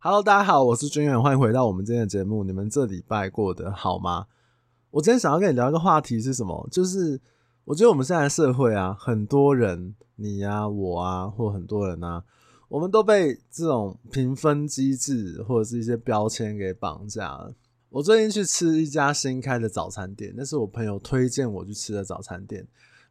Hello，大家好，我是君远，欢迎回到我们今天的节目。你们这礼拜过得好吗？我今天想要跟你聊一个话题是什么？就是我觉得我们现在社会啊，很多人，你啊，我啊，或很多人啊，我们都被这种评分机制或者是一些标签给绑架了。我最近去吃一家新开的早餐店，那是我朋友推荐我去吃的早餐店。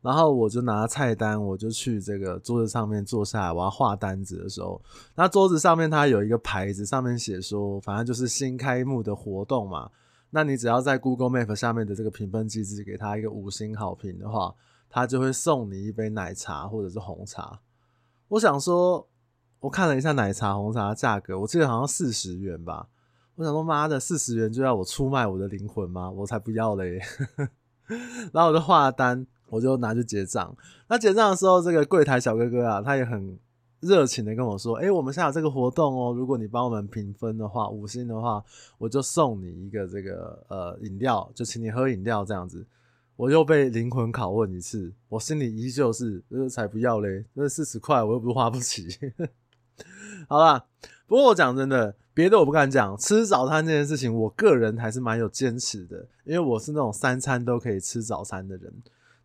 然后我就拿菜单，我就去这个桌子上面坐下来，我要画单子的时候，那桌子上面它有一个牌子，上面写说，反正就是新开幕的活动嘛。那你只要在 Google Map 下面的这个评分机制给他一个五星好评的话，他就会送你一杯奶茶或者是红茶。我想说，我看了一下奶茶、红茶的价格，我记得好像四十元吧。我想说，妈的，四十元就要我出卖我的灵魂吗？我才不要嘞！然后我就画单。我就拿去结账。那结账的时候，这个柜台小哥哥啊，他也很热情的跟我说：“欸，我们现在有这个活动哦，如果你帮我们评分的话，五星的话，我就送你一个这个呃饮料，就请你喝饮料这样子。”我又被灵魂拷问一次，我心里依旧是，就是才不要嘞，这四十块我又不是花不起。好啦，不过我讲真的，别的我不敢讲，吃早餐这件事情，我个人还是蛮有坚持的，因为我是那种三餐都可以吃早餐的人。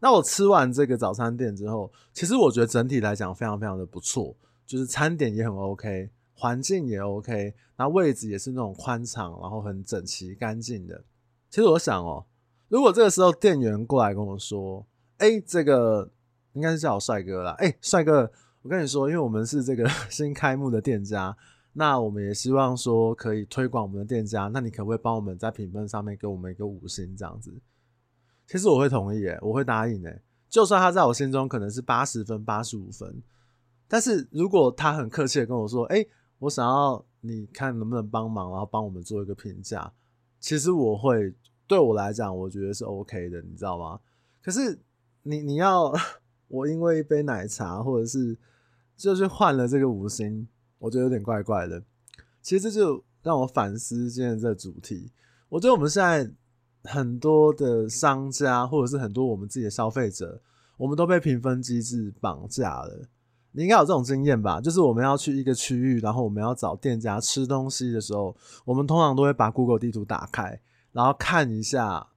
那我吃完这个早餐店之后，其实我觉得整体来讲非常非常的不错，就是餐点也很 OK，环境也 OK，那位置也是那种宽敞，然后很整齐干净的。其实我想哦，如果这个时候店员过来跟我说：“哎，这个应该是叫我帅哥啦。哎，帅哥，我跟你说，因为我们是这个 新开幕的店家，那我们也希望说可以推广我们的店家，那你可不可以帮我们在评分上面给我们一个五星这样子？”其实我会同意，诶，我会答应，诶，就算他在我心中可能是八十分、八十五分，但是如果他很客气的跟我说，诶，我想要你看能不能帮忙，然后帮我们做一个评价，其实我会对我来讲，我觉得是 OK 的，你知道吗？可是你你要 我因为一杯奶茶，或者是就是换了这个五星，我觉得有点怪怪的。其实这就让我反思今天这主题，我觉得我们现在。很多的商家，或者是很多我们自己的消费者，我们都被评分机制绑架了。你应该有这种经验吧？就是我们要去一个区域，然后我们要找店家吃东西的时候，我们通常都会把 Google 地图打开，然后看一下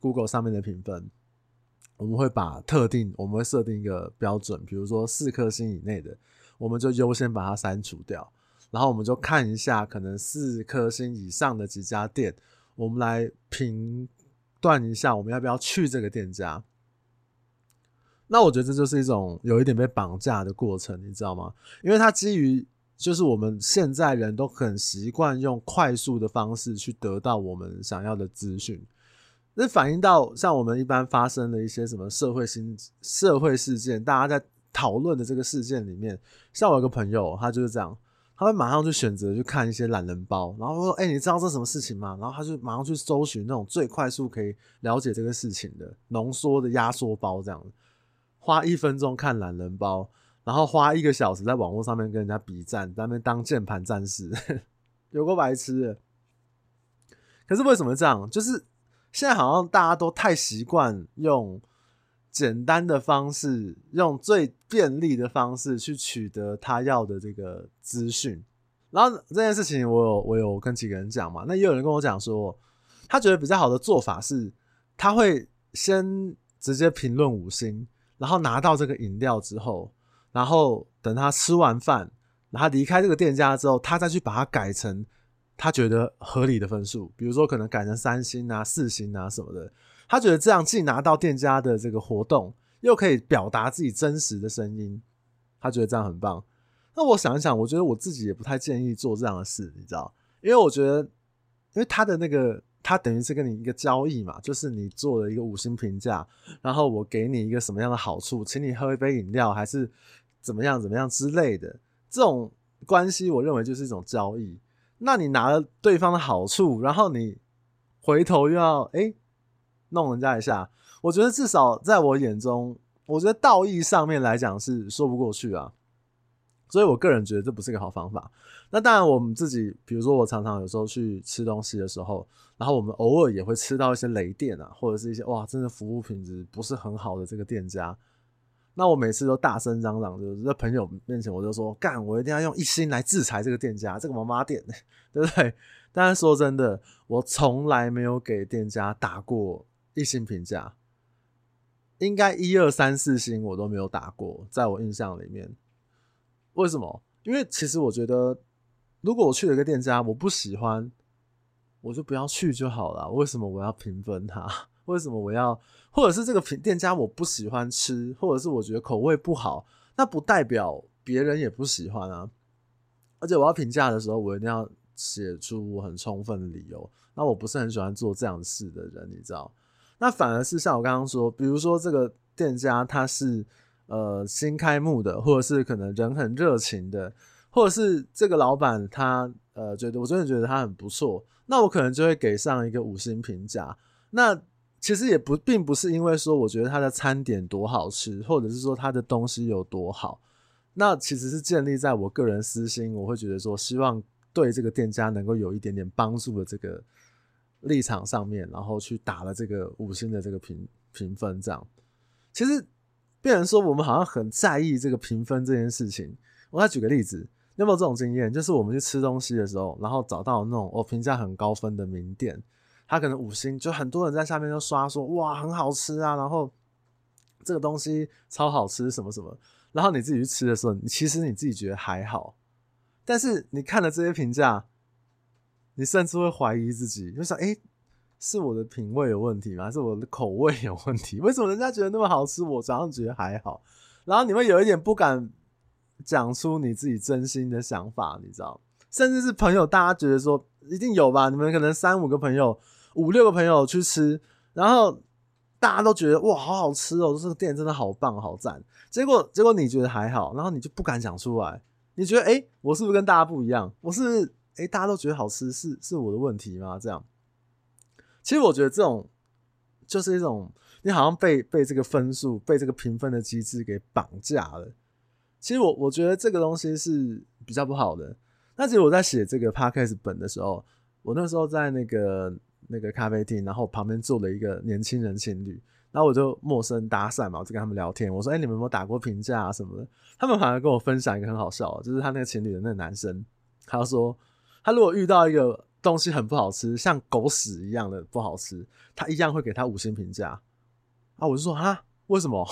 Google 上面的评分。我们会把特定，我们会设定一个标准，比如说四颗星以内的，我们就优先把它删除掉。然后我们就看一下可能四颗星以上的几家店。我们来评断一下，我们要不要去这个店家？那我觉得这就是一种有一点被绑架的过程，你知道吗？因为它基于就是我们现在人都很习惯用快速的方式去得到我们想要的资讯，那反映到像我们一般发生的一些什么社会新社会事件，大家在讨论的这个事件里面，像我有个朋友，他就是这样。他会马上去选择去看一些懒人包，然后说：“哎、你知道这什么事情吗？”然后他就马上去搜寻那种最快速可以了解这个事情的浓缩的压缩包，这样花一分钟看懒人包，然后花一个小时在网络上面跟人家比战，在那边当键盘战士，有够白痴。可是为什么这样？就是现在好像大家都太习惯用。简单的方式，用最便利的方式去取得他要的这个资讯，然后这件事情我有我有跟几个人讲嘛，那也有人跟我讲说，他觉得比较好的做法是，他会先直接评论五星，然后拿到这个饮料之后，然后等他吃完饭，然后离开这个店家之后，他再去把它改成他觉得合理的分数，比如说可能改成三星啊、四星啊什么的。他觉得这样既拿到店家的这个活动，又可以表达自己真实的声音，他觉得这样很棒。那我想一想，我觉得我自己也不太建议做这样的事，你知道？因为我觉得，因为他的那个，他等于是跟你一个交易嘛，就是你做了一个五星评价，然后我给你一个什么样的好处，请你喝一杯饮料，还是怎么样怎么样之类的，这种关系，我认为就是一种交易。那你拿了对方的好处，然后你回头又要哎。弄人家一下，我觉得至少在我眼中，我觉得道义上面来讲是说不过去啊，所以我个人觉得这不是个好方法。那当然，我们自己，比如说我常常有时候去吃东西的时候，然后我们偶尔也会吃到一些雷店啊，或者是一些哇，真的服务品质不是很好的这个店家。那我每次都大声嚷嚷，就是在朋友面前我就说干，我一定要用一心来制裁这个店家，这个妈妈店，对不对？但是说真的，我从来没有给店家打过一星评价，应该一二三四星我都没有打过，在我印象里面。为什么？因为其实我觉得，如果我去了一个店家，我不喜欢，我就不要去就好了。为什么我要评分它？为什么我要？或者是这个评店家我不喜欢吃，或者是我觉得口味不好，那不代表别人也不喜欢啊。而且我要评价的时候，我一定要写出我很充分的理由。那我不是很喜欢做这样事的人，你知道？那反而是像我刚刚说，比如说这个店家他是呃新开幕的，或者是可能人很热情的，或者是这个老板他呃觉得我真的觉得他很不错，那我可能就会给上一个五星评价。那其实也不并不是因为说我觉得他的餐点多好吃，或者是说他的东西有多好，那其实是建立在我个人私心，我会觉得说希望对这个店家能够有一点点帮助的这个立场上面，然后去打了这个五星的这个评评分。这样，其实变成说我们好像很在意这个评分这件事情。我再举个例子，有没有这种经验？就是我们去吃东西的时候，然后找到那种我评价很高分的名店。他可能五星，就很多人在下面就刷说哇很好吃啊，然后这个东西超好吃什么什么，然后你自己去吃的时候，你其实你自己觉得还好，但是你看了这些评价，你甚至会怀疑自己，就想哎、是我的品味有问题吗？还是我的口味有问题？为什么人家觉得那么好吃，我早上觉得还好？然后你会有一点不敢讲出你自己真心的想法，你知道？甚至是朋友，大家觉得说一定有吧？你们可能三五个朋友。五六个朋友去吃，然后大家都觉得哇，好好吃哦，这个店真的好棒，好赞。结果结果你觉得还好，然后你就不敢讲出来。你觉得哎、我是不是跟大家不一样？我是哎、大家都觉得好吃，是是我的问题吗？这样，其实我觉得这种就是一种你好像被被这个分数、被这个评分的机制给绑架了。其实我我觉得这个东西是比较不好的。那其实我在写这个 podcast 本的时候，我那时候在那个。那个咖啡厅，然后旁边坐了一个年轻人情侣，然后我就陌生搭讪嘛，我就跟他们聊天。我说：“哎、你们有没有打过评价啊什么的？”他们反而跟我分享一个很好笑，就是他那个情侣的那个男生，他说他如果遇到一个东西很不好吃，像狗屎一样的不好吃，他一样会给他五星评价。啊，我就说啊，为什么？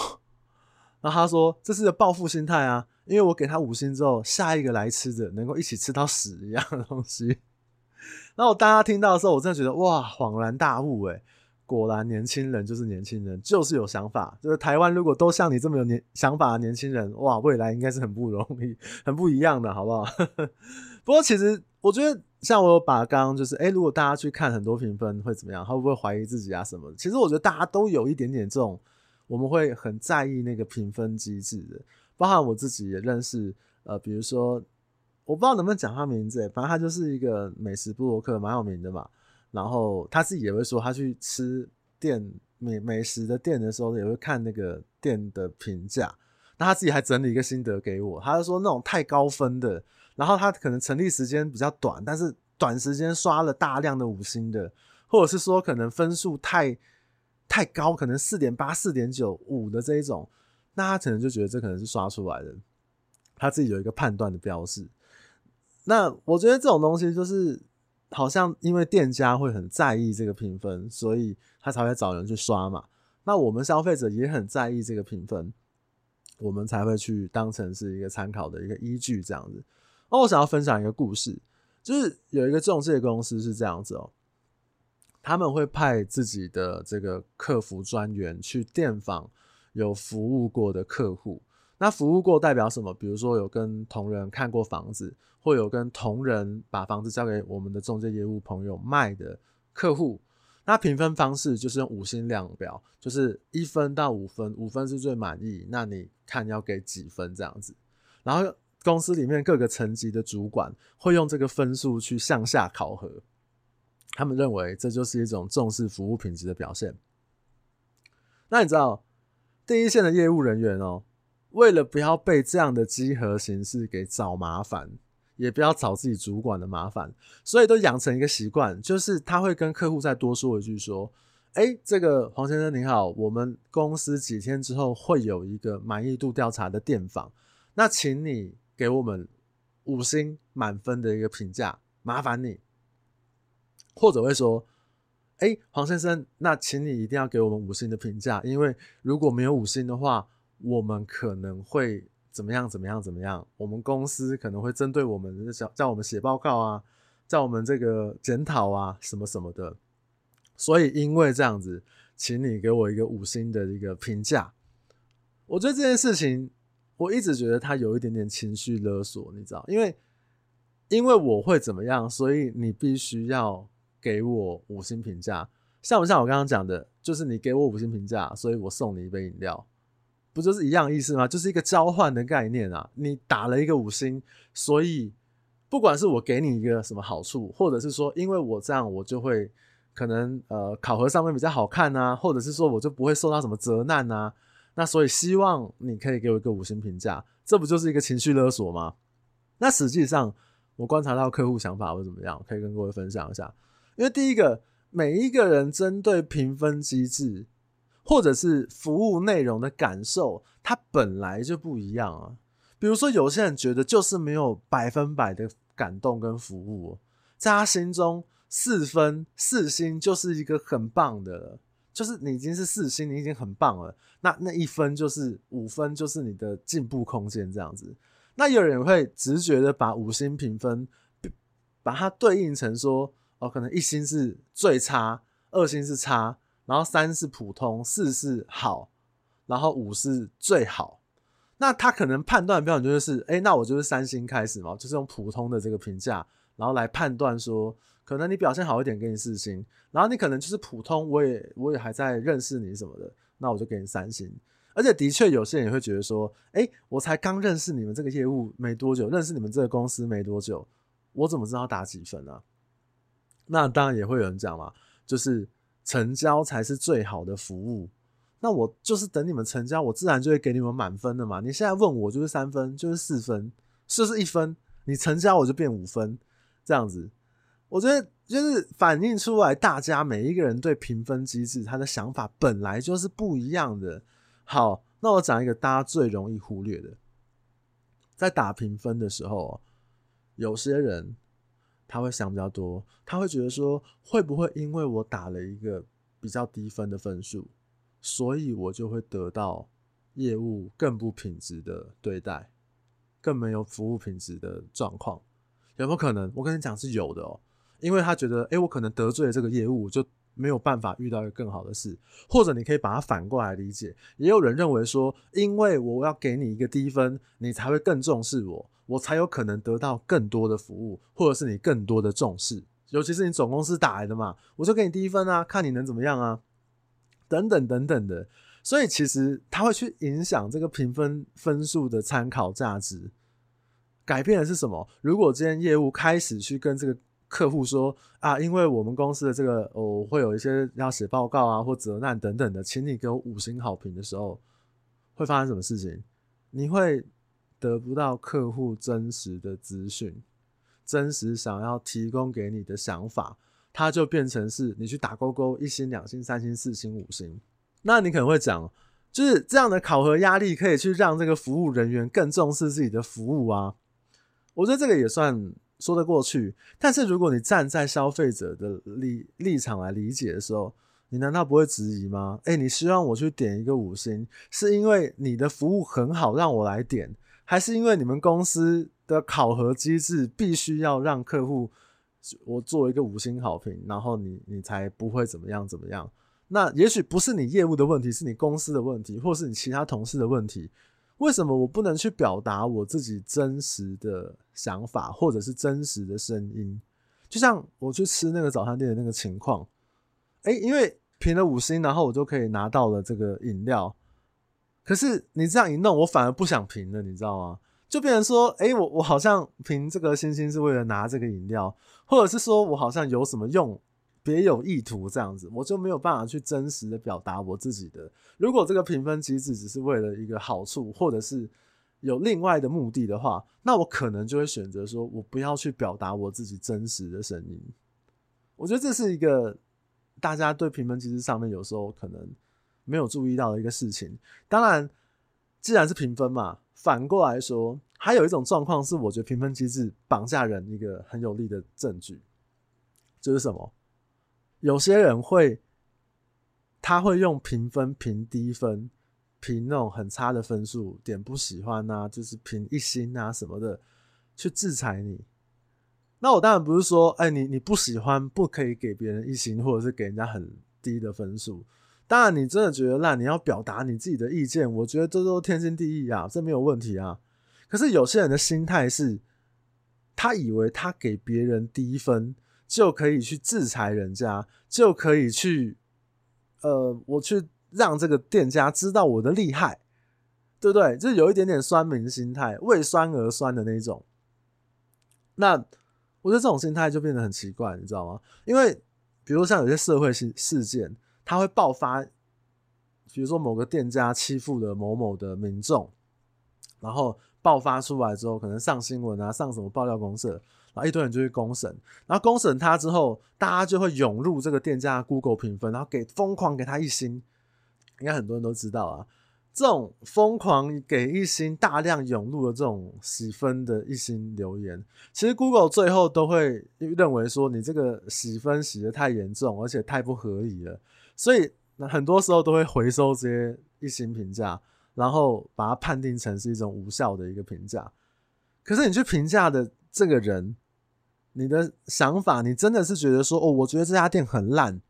然后他说这是个报复心态啊，因为我给他五星之后，下一个来吃的能够一起吃到屎一样的东西。然后大家听到的时候，我真的觉得哇，恍然大悟诶，果然年轻人就是年轻人，就是有想法。就是台湾如果都像你这么有年想法的年轻人，哇，未来应该是很不容易、很不一样的，好不好？不过其实我觉得，像我有把刚刚就是，诶，如果大家去看很多评分会怎么样？会不会怀疑自己啊什么的？其实我觉得大家都有一点点这种，我们会很在意那个评分机制的，包含我自己也认识，呃，比如说。我不知道能不能讲他名字，欸，反正他就是一个美食部落客，蛮有名的嘛。然后他自己也会说，他去吃店美美食的店的时候，也会看那个店的评价。那他自己还整理一个心得给我，他就说那种太高分的，然后他可能成立时间比较短，但是短时间刷了大量的五星的，或者是说可能分数太太高，可能四点八、四点九、五的这一种，那他可能就觉得这可能是刷出来的，他自己有一个判断的标示。那我觉得这种东西就是，好像因为店家会很在意这个评分，所以他才会找人去刷嘛。那我们消费者也很在意这个评分，我们才会去当成是一个参考的一个依据这样子。那我想要分享一个故事，就是有一个中介公司是这样子哦，他们会派自己的这个客服专员去电访有服务过的客户。那服务过代表什么？比如说有跟同仁看过房子，或有跟同仁把房子交给我们的中介业务朋友卖的客户。那评分方式就是用五星量表，就是一分到五分，五分是最满意。那你看要给几分这样子？然后公司里面各个层级的主管会用这个分数去向下考核，他们认为这就是一种重视服务品质的表现。那你知道第一线的业务人员哦？为了不要被这样的集合形式给找麻烦，也不要找自己主管的麻烦，所以都养成一个习惯，就是他会跟客户再多说一句说：“哎、欸，这个黄先生您好，我们公司几天之后会有一个满意度调查的电访，那请你给我们五星满分的一个评价，麻烦你。或者会说，哎、黄先生，那请你一定要给我们五星的评价，因为如果没有五星的话，我们可能会怎么样怎么样怎么样，我们公司可能会针对我们叫叫我们写报告啊，叫我们这个检讨啊，什么什么的。所以，因为这样子，请你给我一个五星的一个评价。我觉得这件事情，我一直觉得他有一点点情绪勒索，你知道？因为，因为我会怎么样，所以你必须要给我五星评价。像不像我刚刚讲的，就是你给我五星评价，所以我送你一杯饮料，不就是一样意思吗？就是一个交换的概念啊。你打了一个五星，所以不管是我给你一个什么好处，或者是说，因为我这样，我就会。可能呃考核上面比较好看啊，或者是说我就不会受到什么责难啊，那所以希望你可以给我一个五星评价，这不就是一个情绪勒索吗？那实际上我观察到客户想法会怎么样，可以跟各位分享一下。因为第一个，每一个人针对评分机制或者是服务内容的感受，它本来就不一样啊。比如说有些人觉得就是没有百分百的感动跟服务，在他心中。四分四星就是一个很棒的了，就是你已经是四星，你已经很棒了。那那一分就是五分，就是你的进步空间这样子。那有人会直觉的把五星评分，把它对应成说，哦，可能一星是最差，二星是差，然后三是普通，四是好，然后五是最好。那他可能判断标准就是，哎、那我就是三星开始嘛，就是用普通的这个评价，然后来判断说。可能你表现好一点，给你四星，然后你可能就是普通，我也我也还在认识你什么的，那我就给你三星。而且的确有些人也会觉得说，哎、我才刚认识你们这个业务没多久，认识你们这个公司没多久，我怎么知道打几分啊？那当然也会有人讲嘛，就是成交才是最好的服务。那我就是等你们成交，我自然就会给你们满分的嘛。你现在问我就是三分，就是四分，是不是一分？你成交我就变五分，这样子。我觉得就是反映出来，大家每一个人对评分机制他的想法本来就是不一样的。好，那我讲一个大家最容易忽略的，在打评分的时候，有些人他会想比较多，他会觉得说，会不会因为我打了一个比较低分的分数，所以我就会得到业务更不品质的对待，更没有服务品质的状况，有没有可能？我跟你讲是有的哦。因为他觉得，诶，我可能得罪了这个业务，就没有办法遇到一个更好的事。或者你可以把它反过来理解，也有人认为说，因为我要给你一个低分，你才会更重视我，我才有可能得到更多的服务，或者是你更多的重视。尤其是你总公司打来的嘛，我就给你低分啊，看你能怎么样啊，等等等等的。所以其实它会去影响这个评分分数的参考价值。改变的是什么？如果今天业务开始去跟这个客户说啊，因为我们公司的这个哦，会有一些要写报告啊或责难等等的，请你给我五星好评的时候，会发生什么事情？你会得不到客户真实的资讯，真实想要提供给你的想法，它就变成是你去打勾勾，一星、两星、三星、四星、五星。那你可能会讲，就是这样的考核压力可以去让这个服务人员更重视自己的服务啊。我觉得这个也算。说得过去，但是如果你站在消费者的立立场来理解的时候，你难道不会质疑吗？诶，你希望我去点一个五星，是因为你的服务很好让我来点，还是因为你们公司的考核机制必须要让客户我做一个五星好评，然后你你才不会怎么样怎么样？那也许不是你业务的问题，是你公司的问题，或是你其他同事的问题。为什么我不能去表达我自己真实的想法，或者是真实的声音？就像我去吃那个早餐店的那个情况，哎，因为评了五星，然后我就可以拿到了这个饮料。可是你这样一弄，我反而不想评了，你知道吗？就变成说，哎，我我好像评这个星星是为了拿这个饮料，或者是说我好像有什么用？别有意图这样子，我就没有办法去真实的表达我自己的。如果这个评分机制只是为了一个好处，或者是有另外的目的的话，那我可能就会选择说，我不要去表达我自己真实的声音。我觉得这是一个大家对评分机制上面有时候可能没有注意到的一个事情。当然，既然是评分嘛，反过来说，还有一种状况是，我觉得评分机制绑架人一个很有力的证据，就是什么？有些人会，他会用评分评低分，评那种很差的分数，点不喜欢啊，就是评一星啊什么的，去制裁你。那我当然不是说，哎，你你不喜欢不可以给别人一星，或者是给人家很低的分数。当然，你真的觉得烂，你要表达你自己的意见，我觉得这都天经地义啊，这没有问题啊。可是有些人的心态是，他以为他给别人低分就可以去制裁人家，就可以去，呃，我去让这个店家知道我的厉害，对不对？就是有一点点酸民心态，为酸而酸的那种。那。我觉得这种心态就变得很奇怪，你知道吗？因为比如像有些社会事事件，他会爆发，比如说某个店家欺负了某某的民众，然后爆发出来之后，可能上新闻啊，上什么爆料公社，然后一堆人就去公审，然后公审他之后，大家就会涌入这个店家的 Google 评分，然后给疯狂给他一星，应该很多人都知道啊。这种疯狂给一星、大量涌入的这种洗分的一星留言，其实 Google 最后都会认为说你这个洗分洗得太严重，而且太不合理了，所以很多时候都会回收这些一星评价，然后把它判定成是一种无效的一个评价。可是你去评价的这个人，你的想法，你真的是觉得说，哦，我觉得这家店很烂，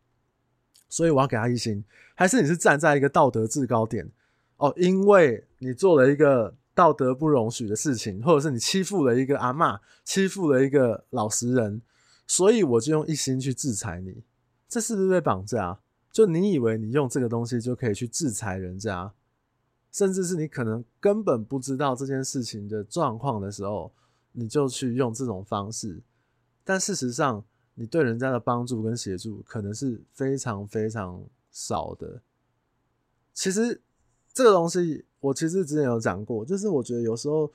所以我要给他一星，还是你是站在一个道德制高点？哦，因为你做了一个道德不容许的事情，或者是你欺负了一个阿嬷，欺负了一个老实人，所以我就用一星去制裁你，这是不是被绑架？就你以为你用这个东西就可以去制裁人家，甚至是你可能根本不知道这件事情的状况的时候，你就去用这种方式，但事实上，你对人家的帮助跟协助可能是非常非常少的。其实。这个东西我其实之前有讲过，就是我觉得有时候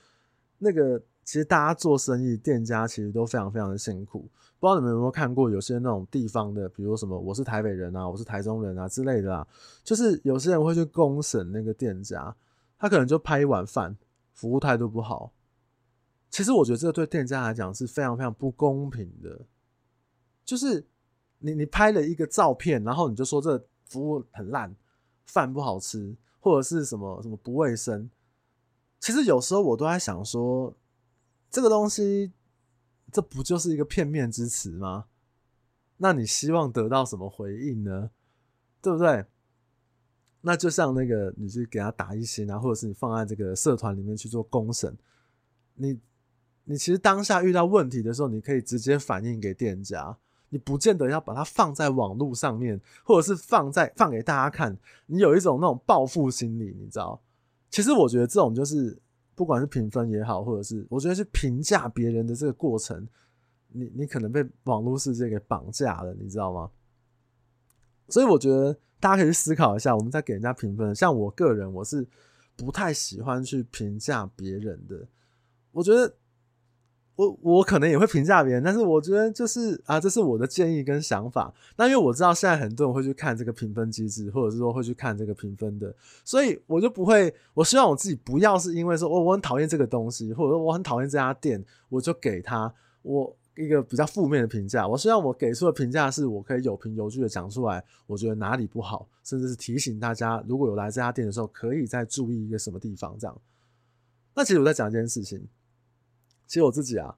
那个其实大家做生意，店家其实都非常非常的辛苦。不知道你们有没有看过，有些那种地方的，比如什么我是台北人啊，我是台中人啊之类的啊，就是有些人会去公审那个店家，他可能就拍一碗饭，服务态度不好。其实我觉得这个对店家来讲是非常非常不公平的，就是你你拍了一个照片，然后你就说这服务很烂，饭不好吃。或者是什么什么不卫生，其实有时候我都在想说，这个东西，这不就是一个片面之词吗？那你希望得到什么回应呢？对不对？那就像那个，你去给他打一星啊，或者是你放在这个社团里面去做公审，你你其实当下遇到问题的时候，你可以直接反映给店家。你不见得要把它放在网络上面，或者是放在放给大家看。你有一种那种报复心理，你知道？其实我觉得这种就是，不管是评分也好，或者是我觉得是评价别人的这个过程，你你可能被网络世界给绑架了，你知道吗？所以我觉得大家可以去思考一下，我们在给人家评分，像我个人，我是不太喜欢去评价别人的，我觉得。我我可能也会评价别人，但是我觉得就是啊，这是我的建议跟想法。那因为我知道现在很多人会去看这个评分机制，或者是说会去看这个评分的，所以我就不会。我希望我自己不要是因为说，我我很讨厌这个东西，或者说我很讨厌这家店，我就给他我一个比较负面的评价。我希望我给出的评价是我可以有凭有据的讲出来，我觉得哪里不好，甚至是提醒大家，如果有来这家店的时候，可以再注意一个什么地方这样。那其实我在讲一件事情。其实我自己啊，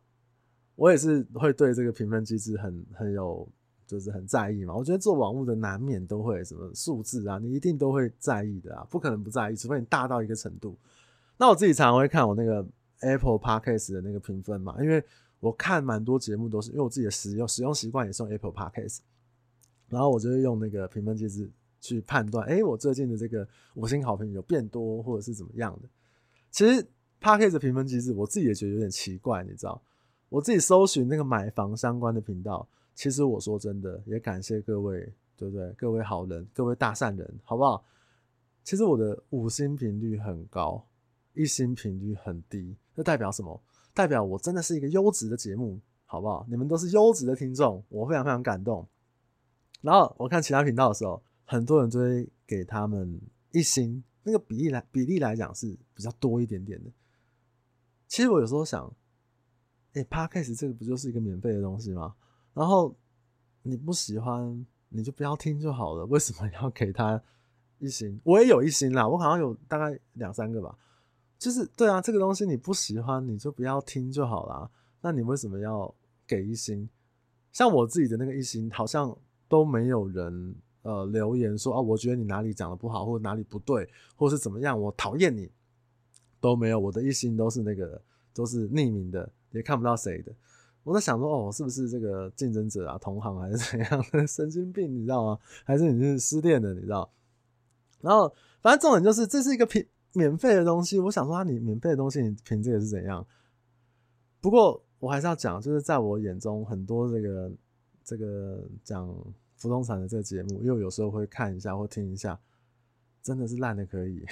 我也是会对这个评分机制很很有，就是很在意嘛。我觉得做网络的难免都会什么数字啊，你一定都会在意的啊，不可能不在意，除非你大到一个程度。那我自己常常会看我那个 Apple Podcast 的那个评分嘛，因为我看蛮多节目都是因为我自己的使用使用习惯也是用 Apple Podcast，然后我就会用那个评分机制去判断，哎，我最近的这个五星好评有变多或者是怎么样的。其实。Podcast 评分机制，我自己也觉得有点奇怪，你知道？我自己搜寻那个买房相关的频道，其实我说真的，也感谢各位，对不对？各位好人，各位大善人，好不好？其实我的五星频率很高，一星频率很低，这代表什么？代表我真的是一个优质的节目，好不好？你们都是优质的听众，我非常非常感动。然后我看其他频道的时候，很多人就会给他们一星，那个比例来比例来讲是比较多一点点的。其实我有时候想，哎、欸、Podcast 这个不就是一个免费的东西吗？然后你不喜欢，你就不要听就好了，为什么要给他一星？我也有一星啦，我好像有大概两三个吧。就是对啊，这个东西你不喜欢，你就不要听就好啦。那你为什么要给一星？像我自己的那个一星，好像都没有人呃留言说啊，我觉得你哪里讲的不好，或者哪里不对，或是怎么样，我讨厌你都没有。我的一心都是那个都是匿名的，也看不到谁的。我在想说，哦，是不是这个竞争者啊，同行还是怎样 神经病，你知道吗？还是你是失恋的，你知道？然后反正重点就是这是一个品。免费的东西，我想说，啊，你免费的东西，你凭这个是怎样？不过我还是要讲，就是在我眼中，很多这个这个讲不动产的这个节目，因为有时候会看一下或听一下，真的是烂的可以，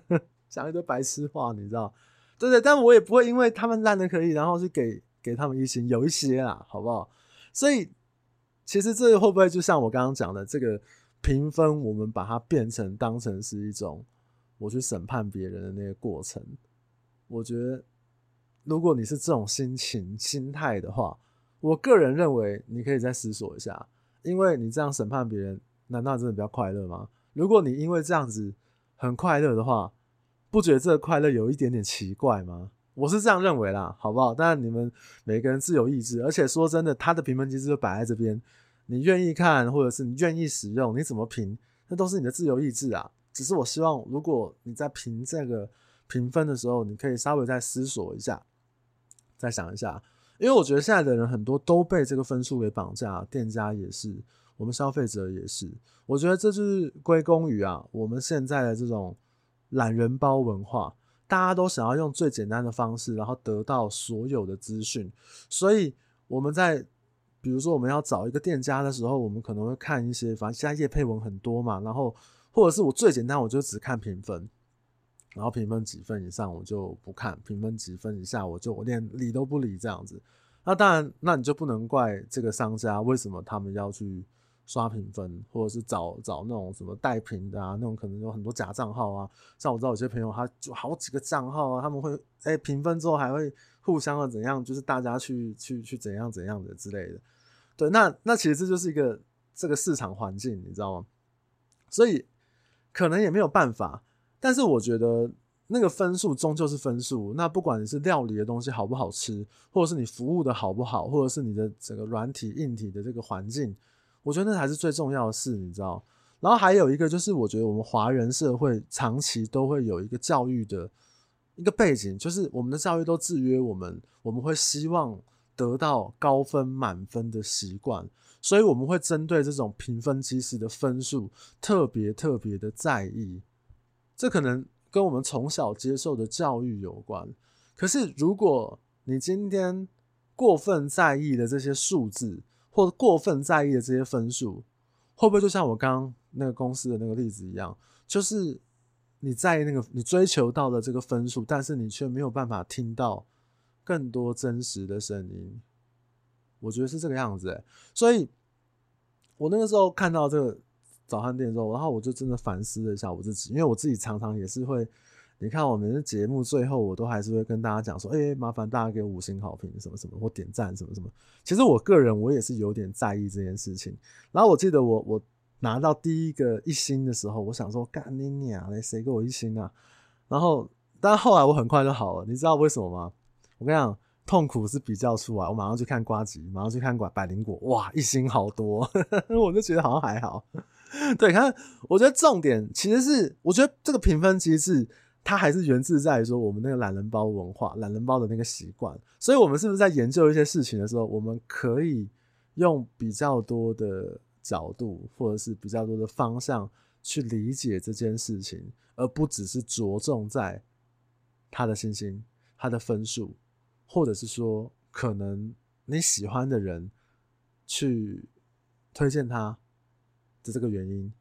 讲一堆白痴话，你知道？对对，但我也不会因为他们烂的可以，然后去给给他们一星，有一些啦，好不好？所以其实这会不会就像我刚刚讲的，这个评分，我们把它变成当成是一种。我去审判别人的那个过程，我觉得，如果你是这种心情、心态的话，我个人认为你可以再思索一下，因为你这样审判别人，难道真的比较快乐吗？如果你因为这样子很快乐的话，不觉得这个快乐有一点点奇怪吗？我是这样认为啦，好不好？当然你们每个人自由意志，而且说真的，他的评分机制就摆在这边，你愿意看或者是你愿意使用，你怎么评，那都是你的自由意志啊。只是我希望，如果你在评这个评分的时候，你可以稍微再思索一下，再想一下，因为我觉得现在的人很多都被这个分数给绑架，店家也是，我们消费者也是。我觉得这就是归功于啊，我们现在的这种懒人包文化，大家都想要用最简单的方式，然后得到所有的资讯。所以我们在比如说我们要找一个店家的时候，我们可能会看一些，反正现在业配文很多嘛，然后。或者是我最简单，我就只看评分，然后评分几分以上我就不看，评分几分以下我就我连理都不理这样子。那当然，那你就不能怪这个商家为什么他们要去刷评分，或者是找找那种什么代评的啊，那种可能有很多假账号啊。像我知道有些朋友他就好几个账号啊，他们会哎评分之后还会互相的怎样，就是大家去去去怎样怎样的之类的。对，那那其实这就是一个这个市场环境，你知道吗？所以。可能也没有办法，但是我觉得那个分数终究是分数。那不管你是料理的东西好不好吃，或者是你服务的好不好，或者是你的整个软体硬体的这个环境，我觉得那才是最重要的事，你知道。然后还有一个就是，我觉得我们华人社会长期都会有一个教育的一个背景，就是我们的教育都制约我们，我们会希望得到高分满分的习惯。所以我们会针对这种评分机制的分数特别特别的在意，这可能跟我们从小接受的教育有关。可是如果你今天过分在意的这些数字，或者过分在意的这些分数，会不会就像我刚刚那个公司的那个例子一样，就是你在意那个你追求到的这个分数，但是你却没有办法听到更多真实的声音。我觉得是这个样子，欸，所以我那个时候看到这个早餐店之后，然后我就真的反思了一下我自己，因为我自己常常也是会，你看我们的节目最后，我都还是会跟大家讲说，哎，麻烦大家给五星好评，什么什么，或点赞什么什么。其实我个人我也是有点在意这件事情。然后我记得我我拿到第一个一星的时候，我想说，干你娘嘞，谁给我一星啊？然后，但后来我很快就好了，你知道为什么吗？我跟你讲。痛苦是比较出来，我马上去看瓜吉，马上去看百灵果，哇，一星好多，我就觉得好像还好。对，看，我觉得重点其实是，我觉得这个评分机制，它还是源自在于说我们那个懒人包文化、懒人包的那个习惯。所以，我们是不是在研究一些事情的时候，我们可以用比较多的角度，或者是比较多的方向去理解这件事情，而不只是着重在他的星星、他的分数。或者是说，可能你喜欢的人去推荐他的这个原因。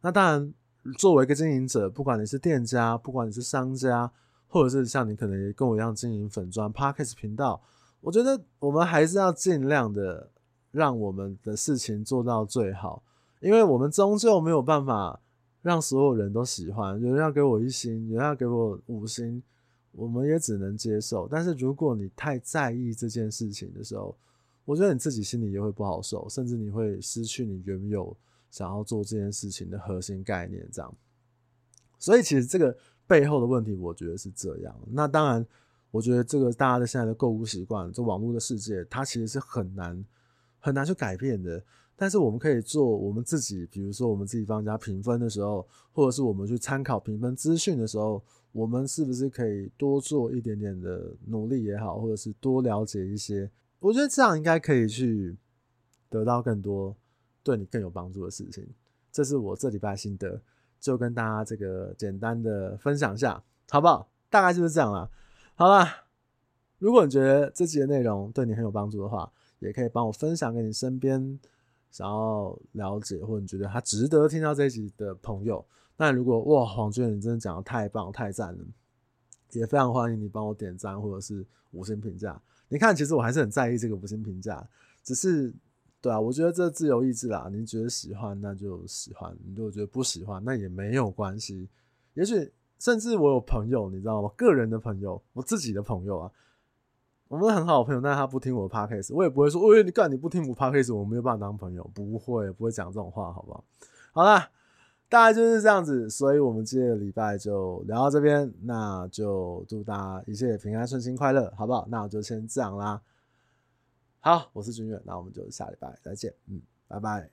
那当然，作为一个经营者，不管你是店家，不管你是商家，或者是像你可能跟我一样经营粉砖、Podcast 频道，我觉得我们还是要尽量的让我们的事情做到最好，因为我们终究没有办法让所有人都喜欢。有人要给我一星，有人要给我五星，我们也只能接受。但是如果你太在意这件事情的时候，我觉得你自己心里也会不好受，甚至你会失去你原有想要做这件事情的核心概念。这样，所以其实这个背后的问题，我觉得是这样。那当然。我觉得这个大家的现在的购物习惯，这网络的世界，它其实是很难很难去改变的。但是我们可以做我们自己，比如说我们自己帮人家评分的时候，或者是我们去参考评分资讯的时候，我们是不是可以多做一点点的努力也好，或者是多了解一些？我觉得这样应该可以去得到更多对你更有帮助的事情。这是我这礼拜心得，就跟大家这个简单的分享一下，好不好？大概就是这样啦。好啦，如果你觉得这集的内容对你很有帮助的话，也可以帮我分享给你身边想要了解或者你觉得他值得听到这一集的朋友。那如果哇，黄俊你真的讲得太棒太赞了，也非常欢迎你帮我点赞或者是五星评价。你看，其实我还是很在意这个五星评价，只是对啊，我觉得这自由意志啦，你觉得喜欢那就喜欢，你如果觉得不喜欢那也没有关系，也许。甚至我有朋友，你知道吗？个人的朋友，我自己的朋友啊，我们很好的朋友，但他不听我的 podcast，我也不会说，喂，你干你不听我 podcast，我没有办法当朋友，不会，不会讲这种话，好不好？好啦，大概就是这样子，所以我们这个礼拜就聊到这边，那就祝大家一切平安顺心快乐，好不好？那我就先这样啦。好，我是君远，那我们就下礼拜再见，嗯，拜拜。